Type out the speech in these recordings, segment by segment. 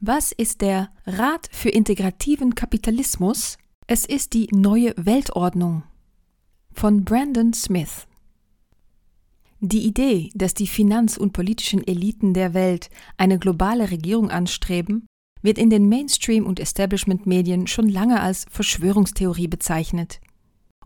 Was ist der Rat für integrativen Kapitalismus? Es ist die neue Weltordnung von Brandon Smith. Die Idee, dass die finanz- und politischen Eliten der Welt eine globale Regierung anstreben, wird in den Mainstream- und Establishment-Medien schon lange als Verschwörungstheorie bezeichnet.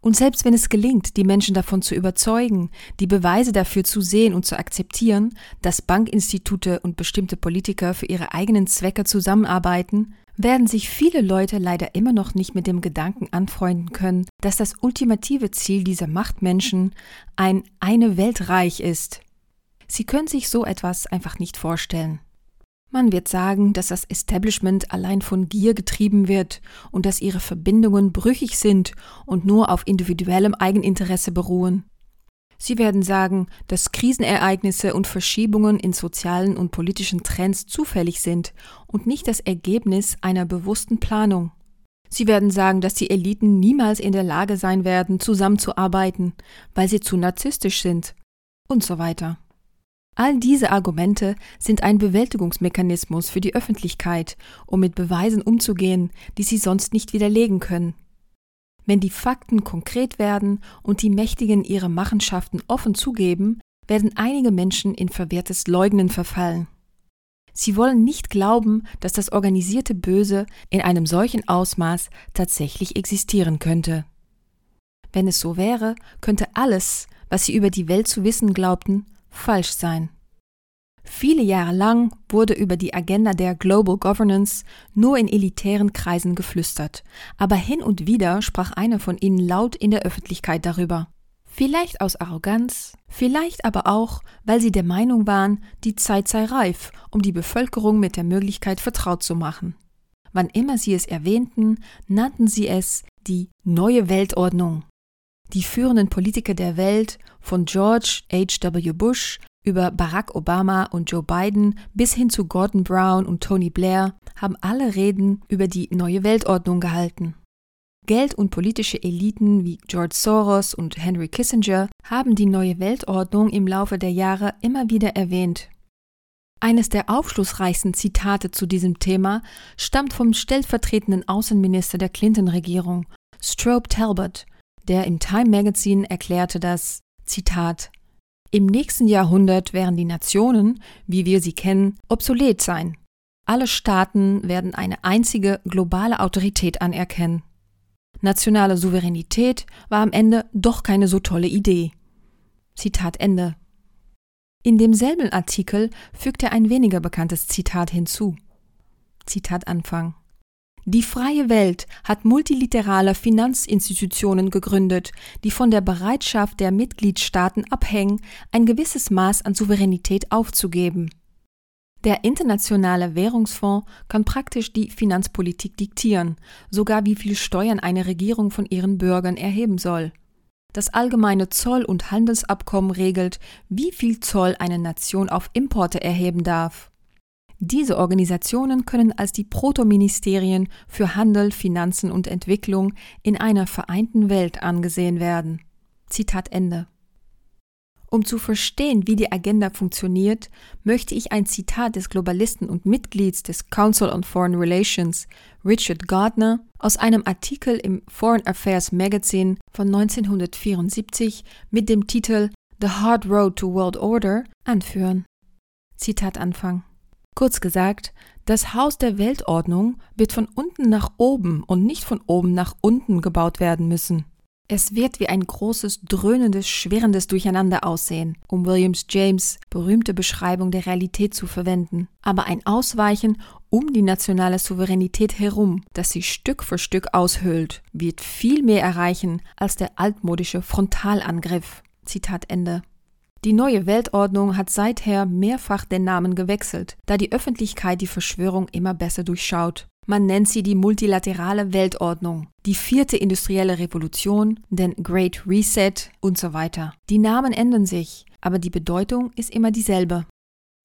Und selbst wenn es gelingt, die Menschen davon zu überzeugen, die Beweise dafür zu sehen und zu akzeptieren, dass Bankinstitute und bestimmte Politiker für ihre eigenen Zwecke zusammenarbeiten, werden sich viele Leute leider immer noch nicht mit dem Gedanken anfreunden können, dass das ultimative Ziel dieser Machtmenschen ein eine Weltreich ist. Sie können sich so etwas einfach nicht vorstellen. Man wird sagen, dass das Establishment allein von Gier getrieben wird und dass ihre Verbindungen brüchig sind und nur auf individuellem Eigeninteresse beruhen. Sie werden sagen, dass Krisenereignisse und Verschiebungen in sozialen und politischen Trends zufällig sind und nicht das Ergebnis einer bewussten Planung. Sie werden sagen, dass die Eliten niemals in der Lage sein werden, zusammenzuarbeiten, weil sie zu narzisstisch sind und so weiter. All diese Argumente sind ein Bewältigungsmechanismus für die Öffentlichkeit, um mit Beweisen umzugehen, die sie sonst nicht widerlegen können. Wenn die Fakten konkret werden und die Mächtigen ihre Machenschaften offen zugeben, werden einige Menschen in verwehrtes Leugnen verfallen. Sie wollen nicht glauben, dass das organisierte Böse in einem solchen Ausmaß tatsächlich existieren könnte. Wenn es so wäre, könnte alles, was sie über die Welt zu wissen glaubten, falsch sein. Viele Jahre lang wurde über die Agenda der Global Governance nur in elitären Kreisen geflüstert, aber hin und wieder sprach einer von ihnen laut in der Öffentlichkeit darüber. Vielleicht aus Arroganz, vielleicht aber auch, weil sie der Meinung waren, die Zeit sei reif, um die Bevölkerung mit der Möglichkeit vertraut zu machen. Wann immer sie es erwähnten, nannten sie es die neue Weltordnung. Die führenden Politiker der Welt, von George H. W. Bush über Barack Obama und Joe Biden bis hin zu Gordon Brown und Tony Blair, haben alle Reden über die neue Weltordnung gehalten. Geld- und politische Eliten wie George Soros und Henry Kissinger haben die neue Weltordnung im Laufe der Jahre immer wieder erwähnt. Eines der aufschlussreichsten Zitate zu diesem Thema stammt vom stellvertretenden Außenminister der Clinton-Regierung, Strobe Talbot, der im Time Magazine erklärte, dass, Zitat, im nächsten Jahrhundert werden die Nationen, wie wir sie kennen, obsolet sein. Alle Staaten werden eine einzige globale Autorität anerkennen. Nationale Souveränität war am Ende doch keine so tolle Idee. Zitat Ende. In demselben Artikel fügt er ein weniger bekanntes Zitat hinzu. Zitat Anfang. Die freie Welt hat multilaterale Finanzinstitutionen gegründet, die von der Bereitschaft der Mitgliedstaaten abhängen, ein gewisses Maß an Souveränität aufzugeben. Der Internationale Währungsfonds kann praktisch die Finanzpolitik diktieren, sogar wie viel Steuern eine Regierung von ihren Bürgern erheben soll. Das allgemeine Zoll- und Handelsabkommen regelt, wie viel Zoll eine Nation auf Importe erheben darf. Diese Organisationen können als die Protoministerien für Handel, Finanzen und Entwicklung in einer vereinten Welt angesehen werden. Zitat Ende. Um zu verstehen, wie die Agenda funktioniert, möchte ich ein Zitat des Globalisten und Mitglieds des Council on Foreign Relations, Richard Gardner, aus einem Artikel im Foreign Affairs Magazine von 1974 mit dem Titel The Hard Road to World Order anführen. Zitat Anfang. Kurz gesagt, das Haus der Weltordnung wird von unten nach oben und nicht von oben nach unten gebaut werden müssen. Es wird wie ein großes, dröhnendes, schwerendes Durcheinander aussehen, um Williams James berühmte Beschreibung der Realität zu verwenden, aber ein Ausweichen um die nationale Souveränität herum, das sie Stück für Stück aushöhlt, wird viel mehr erreichen als der altmodische Frontalangriff. Zitat Ende. Die neue Weltordnung hat seither mehrfach den Namen gewechselt, da die Öffentlichkeit die Verschwörung immer besser durchschaut. Man nennt sie die multilaterale Weltordnung, die vierte industrielle Revolution, den Great Reset und so weiter. Die Namen ändern sich, aber die Bedeutung ist immer dieselbe.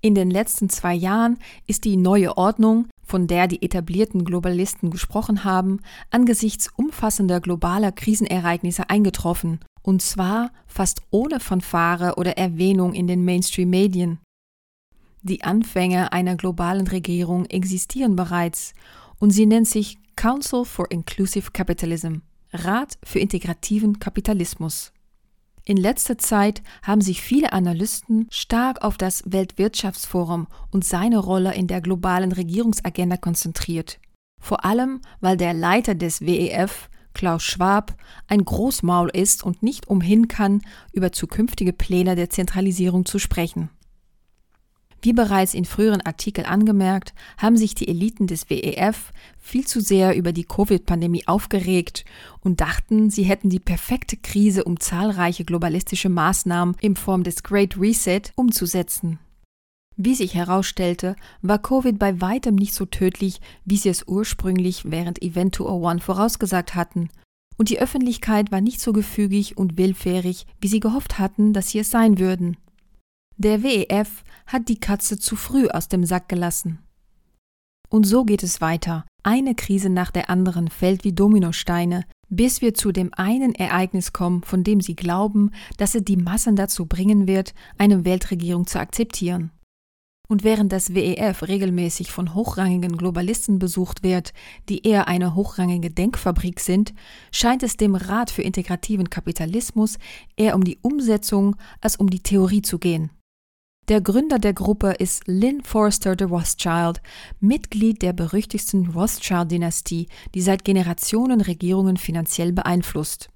In den letzten zwei Jahren ist die neue Ordnung, von der die etablierten Globalisten gesprochen haben, angesichts umfassender globaler Krisenereignisse eingetroffen und zwar fast ohne Fanfare oder Erwähnung in den Mainstream-Medien. Die Anfänge einer globalen Regierung existieren bereits und sie nennt sich Council for Inclusive Capitalism, Rat für integrativen Kapitalismus. In letzter Zeit haben sich viele Analysten stark auf das Weltwirtschaftsforum und seine Rolle in der globalen Regierungsagenda konzentriert. Vor allem, weil der Leiter des WEF, Klaus Schwab, ein Großmaul ist und nicht umhin kann, über zukünftige Pläne der Zentralisierung zu sprechen. Wie bereits in früheren Artikeln angemerkt, haben sich die Eliten des WEF viel zu sehr über die Covid-Pandemie aufgeregt und dachten, sie hätten die perfekte Krise, um zahlreiche globalistische Maßnahmen in Form des Great Reset umzusetzen. Wie sich herausstellte, war Covid bei weitem nicht so tödlich, wie sie es ursprünglich während Event 201 vorausgesagt hatten, und die Öffentlichkeit war nicht so gefügig und willfährig, wie sie gehofft hatten, dass sie es sein würden. Der WEF hat die Katze zu früh aus dem Sack gelassen. Und so geht es weiter. Eine Krise nach der anderen fällt wie Dominosteine, bis wir zu dem einen Ereignis kommen, von dem sie glauben, dass es die Massen dazu bringen wird, eine Weltregierung zu akzeptieren. Und während das WEF regelmäßig von hochrangigen Globalisten besucht wird, die eher eine hochrangige Denkfabrik sind, scheint es dem Rat für integrativen Kapitalismus eher um die Umsetzung als um die Theorie zu gehen. Der Gründer der Gruppe ist Lynn Forster de Rothschild, Mitglied der berüchtigsten Rothschild-Dynastie, die seit Generationen Regierungen finanziell beeinflusst.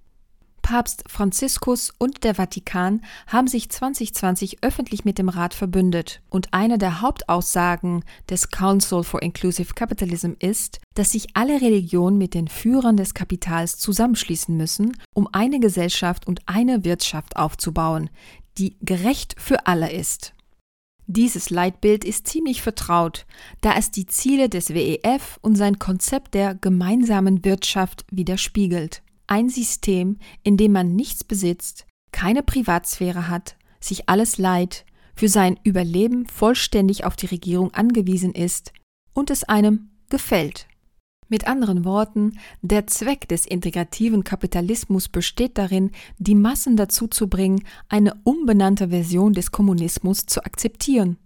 Papst Franziskus und der Vatikan haben sich 2020 öffentlich mit dem Rat verbündet. Und eine der Hauptaussagen des Council for Inclusive Capitalism ist, dass sich alle Religionen mit den Führern des Kapitals zusammenschließen müssen, um eine Gesellschaft und eine Wirtschaft aufzubauen, die gerecht für alle ist. Dieses Leitbild ist ziemlich vertraut, da es die Ziele des WEF und sein Konzept der gemeinsamen Wirtschaft widerspiegelt. Ein System, in dem man nichts besitzt, keine Privatsphäre hat, sich alles leiht, für sein Überleben vollständig auf die Regierung angewiesen ist und es einem gefällt. Mit anderen Worten, der Zweck des integrativen Kapitalismus besteht darin, die Massen dazu zu bringen, eine umbenannte Version des Kommunismus zu akzeptieren.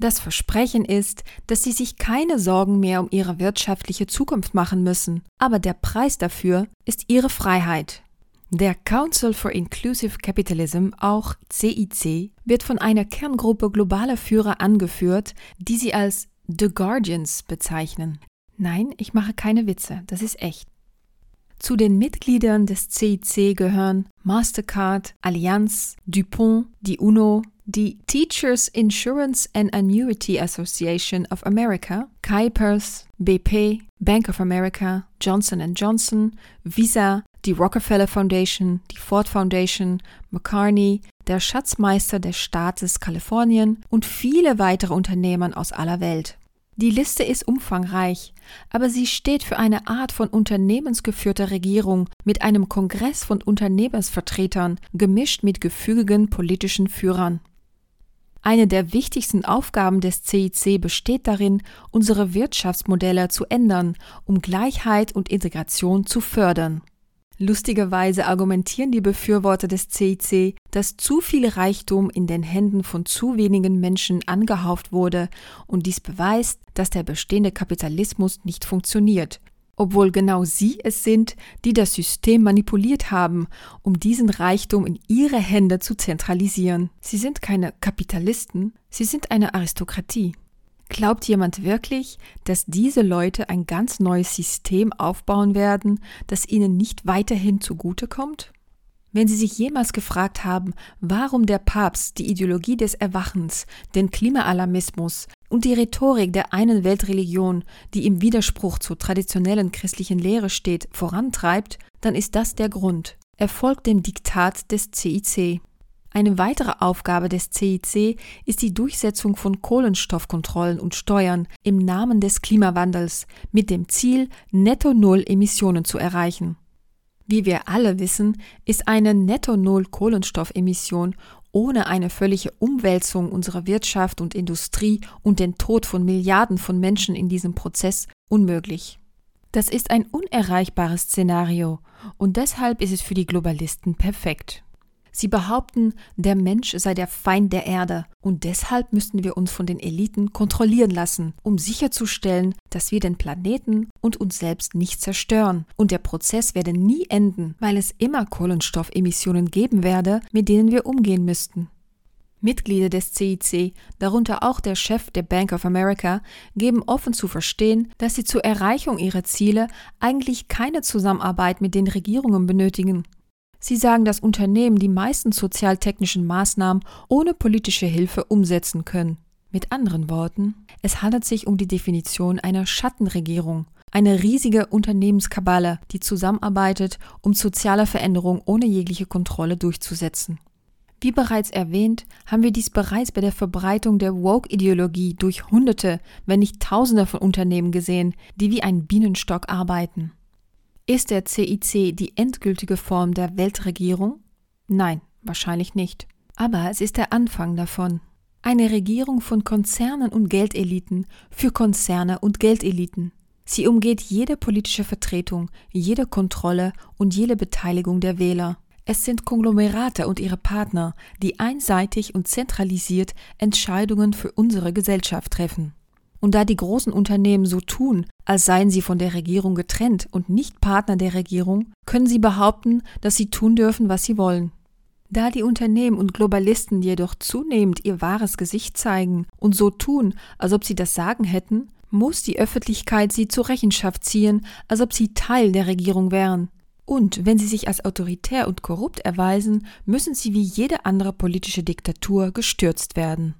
Das Versprechen ist, dass sie sich keine Sorgen mehr um ihre wirtschaftliche Zukunft machen müssen, aber der Preis dafür ist ihre Freiheit. Der Council for Inclusive Capitalism, auch CIC, wird von einer Kerngruppe globaler Führer angeführt, die sie als The Guardians bezeichnen. Nein, ich mache keine Witze, das ist echt. Zu den Mitgliedern des CIC gehören Mastercard, Allianz, DuPont, die UNO, die Teachers Insurance and Annuity Association of America, Kuipers, BP, Bank of America, Johnson Johnson, Visa, die Rockefeller Foundation, die Ford Foundation, McCartney, der Schatzmeister des Staates Kalifornien und viele weitere Unternehmen aus aller Welt. Die Liste ist umfangreich, aber sie steht für eine Art von unternehmensgeführter Regierung mit einem Kongress von Unternehmensvertretern, gemischt mit gefügigen politischen Führern. Eine der wichtigsten Aufgaben des CIC besteht darin, unsere Wirtschaftsmodelle zu ändern, um Gleichheit und Integration zu fördern. Lustigerweise argumentieren die Befürworter des CIC, dass zu viel Reichtum in den Händen von zu wenigen Menschen angehauft wurde und dies beweist, dass der bestehende Kapitalismus nicht funktioniert, obwohl genau sie es sind, die das System manipuliert haben, um diesen Reichtum in ihre Hände zu zentralisieren. Sie sind keine Kapitalisten, sie sind eine Aristokratie. Glaubt jemand wirklich, dass diese Leute ein ganz neues System aufbauen werden, das ihnen nicht weiterhin zugutekommt? Wenn Sie sich jemals gefragt haben, warum der Papst die Ideologie des Erwachens, den Klimaalarmismus und die Rhetorik der einen Weltreligion, die im Widerspruch zur traditionellen christlichen Lehre steht, vorantreibt, dann ist das der Grund. Er folgt dem Diktat des CIC. Eine weitere Aufgabe des CIC ist die Durchsetzung von Kohlenstoffkontrollen und Steuern im Namen des Klimawandels mit dem Ziel, Netto-Null-Emissionen zu erreichen. Wie wir alle wissen, ist eine Netto-Null-Kohlenstoffemission ohne eine völlige Umwälzung unserer Wirtschaft und Industrie und den Tod von Milliarden von Menschen in diesem Prozess unmöglich. Das ist ein unerreichbares Szenario und deshalb ist es für die Globalisten perfekt. Sie behaupten, der Mensch sei der Feind der Erde und deshalb müssten wir uns von den Eliten kontrollieren lassen, um sicherzustellen, dass wir den Planeten und uns selbst nicht zerstören. Und der Prozess werde nie enden, weil es immer Kohlenstoffemissionen geben werde, mit denen wir umgehen müssten. Mitglieder des CIC, darunter auch der Chef der Bank of America, geben offen zu verstehen, dass sie zur Erreichung ihrer Ziele eigentlich keine Zusammenarbeit mit den Regierungen benötigen. Sie sagen, dass Unternehmen die meisten sozialtechnischen Maßnahmen ohne politische Hilfe umsetzen können. Mit anderen Worten, es handelt sich um die Definition einer Schattenregierung, eine riesige Unternehmenskabale, die zusammenarbeitet, um soziale Veränderungen ohne jegliche Kontrolle durchzusetzen. Wie bereits erwähnt, haben wir dies bereits bei der Verbreitung der Woke-Ideologie durch Hunderte, wenn nicht Tausende von Unternehmen gesehen, die wie ein Bienenstock arbeiten. Ist der CIC die endgültige Form der Weltregierung? Nein, wahrscheinlich nicht. Aber es ist der Anfang davon. Eine Regierung von Konzernen und Geldeliten für Konzerne und Geldeliten. Sie umgeht jede politische Vertretung, jede Kontrolle und jede Beteiligung der Wähler. Es sind Konglomerate und ihre Partner, die einseitig und zentralisiert Entscheidungen für unsere Gesellschaft treffen. Und da die großen Unternehmen so tun, als seien sie von der Regierung getrennt und nicht Partner der Regierung, können sie behaupten, dass sie tun dürfen, was sie wollen. Da die Unternehmen und Globalisten jedoch zunehmend ihr wahres Gesicht zeigen und so tun, als ob sie das Sagen hätten, muss die Öffentlichkeit sie zur Rechenschaft ziehen, als ob sie Teil der Regierung wären. Und wenn sie sich als autoritär und korrupt erweisen, müssen sie wie jede andere politische Diktatur gestürzt werden.